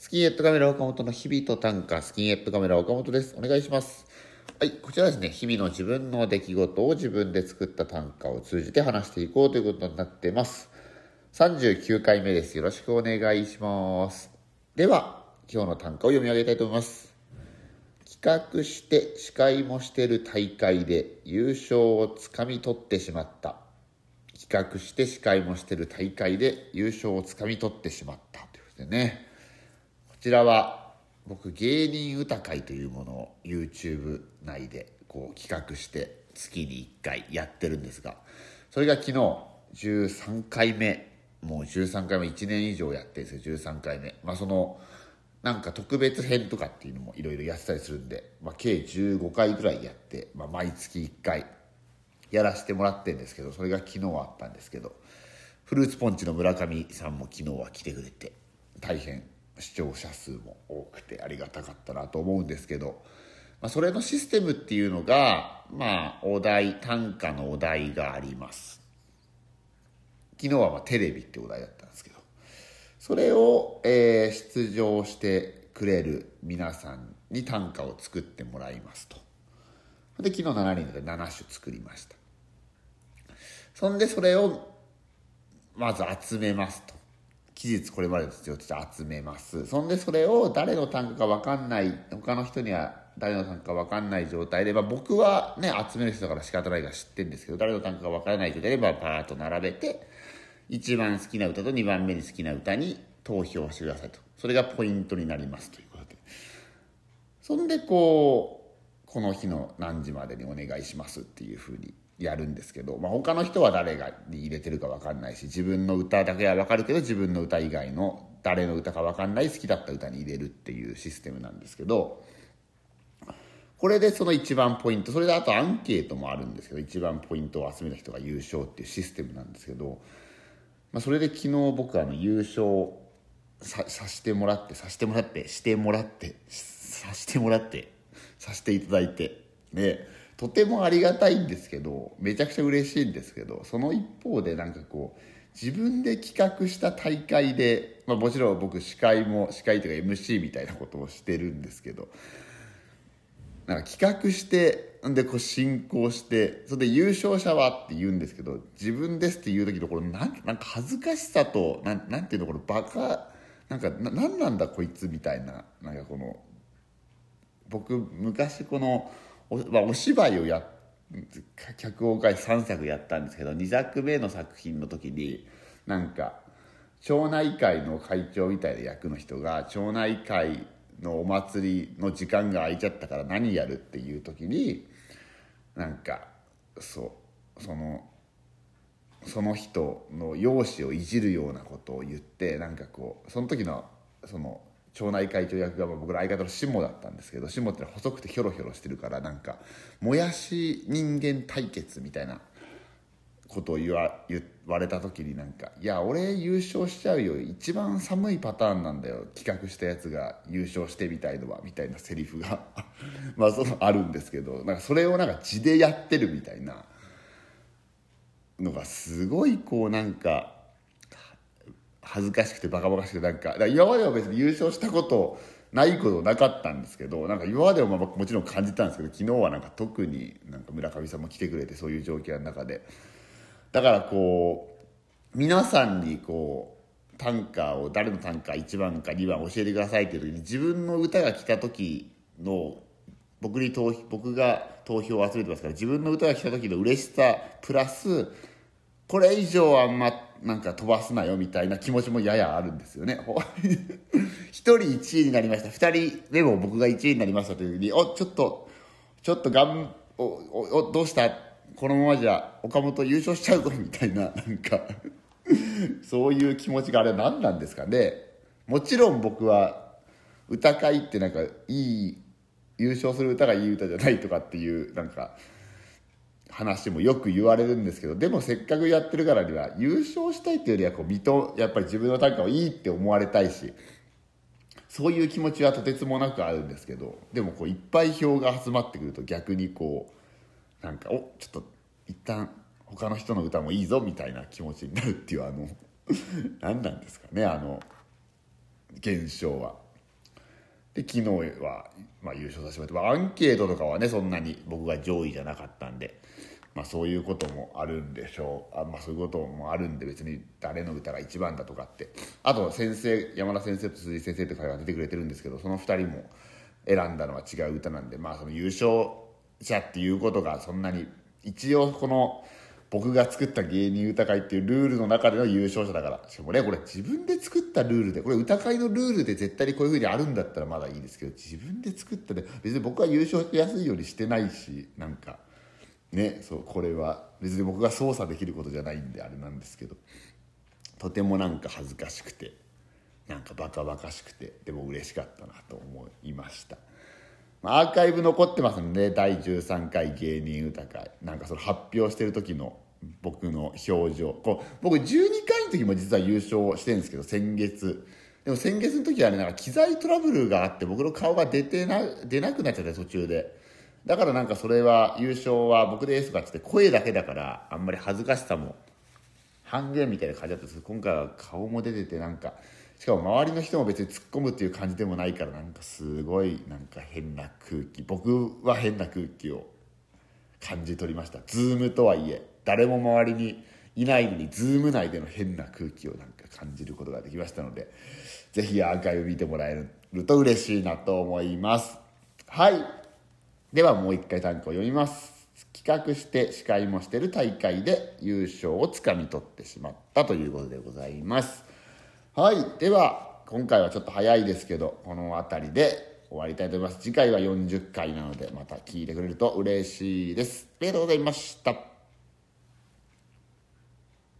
スキンヘッドカメラ岡本の日々と短歌、スキンヘッドカメラ岡本です。お願いします。はい、こちらですね、日々の自分の出来事を自分で作った短歌を通じて話していこうということになってます。39回目です。よろしくお願いします。では、今日の短歌を読み上げたいと思います。企画して司会もしてる大会で優勝をつかみ取ってしまった。企画して司会もしてる大会で優勝をつかみ取ってしまったということでね。ちらは僕芸人歌会というものを YouTube 内でこう企画して月に1回やってるんですがそれが昨日13回目もう13回目1年以上やってるんですよ13回目。まあそのなんか特別編とかっていうのもいろいろやってたりするんで、まあ、計15回ぐらいやって、まあ、毎月1回やらせてもらってるんですけどそれが昨日あったんですけどフルーツポンチの村上さんも昨日は来てくれて大変視聴者数も多くてありがたかったなと思うんですけど、まあ、それのシステムっていうのがまあお題短歌のお題があります。昨日はまあテレビってお題だったんですけどそれを、えー出場してくれる皆さんに短歌を作ってもらいますと。で昨日7人で7種作りました。そんでそれをまず集めますと。期日これまでの必要として集めます。そんでそれを誰の単価か分かんない他の人には誰の単価か分かんない状態で、まあ、僕はね集める人だから仕方ないから知ってるんですけど誰の単価か分からない状態で、まあ、パーッと並べて一番好きな歌と2番目に好きな歌に投票してくださいと。それがポイントになりますということで。そんでこうこの日の何時までにお願いしますっていうふうにやるんですけど、まあ、他の人は誰がに入れてるか分かんないし自分の歌だけは分かるけど自分の歌以外の誰の歌か分かんない好きだった歌に入れるっていうシステムなんですけどこれでその一番ポイントそれであとアンケートもあるんですけど一番ポイントを集めた人が優勝っていうシステムなんですけど、まあ、それで昨日僕あの優勝ささせてもらってさせてもらってしてもらってさせてもらってさせていただいてでとてもありがたいんですけどめちゃくちゃ嬉しいんですけどその一方でなんかこう自分で企画した大会で、まあ、もちろん僕司会も司会というか MC みたいなことをしてるんですけどなんか企画してでこう進行してそれで優勝者はって言うんですけど自分ですって言う時のこれなんなんか恥ずかしさとなんなんていうのこれバカなんかななんなんだこいつみたいななんかこの僕昔このお,、まあ、お芝居をや脚本会3作やったんですけど2作目の作品の時になんか町内会の会長みたいな役の人が町内会のお祭りの時間が空いちゃったから何やるっていう時になんかそうそのその人の容姿をいじるようなことを言ってなんかこうその時のその町内会長役が僕の相方の下だったんですけど下って細くてひょろひょろしてるからなんかもやし人間対決みたいなことを言わ言われた時になんか「いや俺優勝しちゃうよ一番寒いパターンなんだよ企画したやつが優勝してみたいのは」みたいなセリフが まあそのあるんですけどなんかそれをなんか地でやってるみたいなのがすごいこうなんか恥ずかしくてバカバカしくてなんかだか今までは別に優勝したことないことなかったんですけどなんか今まではまあもちろん感じたんですけど昨日はなんか特になんか村上さんも来てくれてそういう状況の中で。だからこう皆さんにこう短歌を誰の短歌1番か2番教えてくださいっていう時に自分の歌が来た時の僕に投僕が投票を集めてますから自分の歌が来た時の嬉しさプラスこれ以上あんまなんか飛ばすなよみたいな気持ちもややあるんですよね。一人1位になりました。2人でも僕が1位になりましたという時に「おちょっとちょっとがんおおおどうした？このままじゃ岡本優勝しちゃうぞ」みたいななんかそういう気持ちがあれ何なんですかね。もちろん僕は歌会ってなんかいい優勝する歌がいい歌じゃないとかっていうなんか話もよく言われるんですけどでもせっかくやってるからには優勝したいっていうよりはこう見とやっぱり自分の短歌をいいって思われたいしそういう気持ちはとてつもなくあるんですけどでもこういっぱい票が集まってくると逆にこうなんかおちょっと一旦他の人の歌もいいぞみたいな気持ちになるっていうあの 何なんですかねあの現象は。昨日は、まあ、優勝させてもらって、まあ、アンケートとかはねそんなに僕が上位じゃなかったんで、まあ、そういうこともあるんでしょう。あ、まあ、そういうこともあるんで別に誰の歌が一番だとかって。あと先生山田先生と鈴井先生って会話出てくれてるんですけどその2人も選んだのは違う歌なんで、まあ、その優勝者っていうことがそんなに一応この僕が作った芸人歌会っていうルールの中での優勝者だからしかもねこれ自分で作ったルールでこれ歌会のルールで絶対にこういうふうにあるんだったらまだいいですけど自分で作ったで別に僕は優勝しやすいようにしてないしなんかねそうこれは別に僕が操作できることじゃないんであれなんですけどとてもなんか恥ずかしくてなんかバカバカしくてでも嬉しかったなと思いました。アーカイブ残ってますんで第13回芸人歌会。なんかその発表してる時の僕の表情。こう僕12回の時も実は優勝してるんですけど先月。でも先月の時はねなんか機材トラブルがあって僕の顔が出てな出なくなっちゃって途中で。だからなんかそれは優勝は僕ですとかって声だけだからあんまり恥ずかしさも半減みたいな感じだったんですけど今回は顔も出ててなんかしかも周りの人も別に突っ込むっていう感じでもないからなんかすごいなんか変な空気僕は変な空気を感じ取りました。ズームとはいえ誰も周りにいないのにズーム内での変な空気をなんか感じることができましたのでぜひアーカイブ見てもらえると嬉しいなと思います。はい。ではもう一回短歌を読みます。企画して司会もしてる大会で優勝をつかみ取ってしまったということでございます。はい。では今回はちょっと早いですけどこの辺りで終わりたいと思います。次回は40回なのでまた聞いてくれると嬉しいです。ありがとうございました。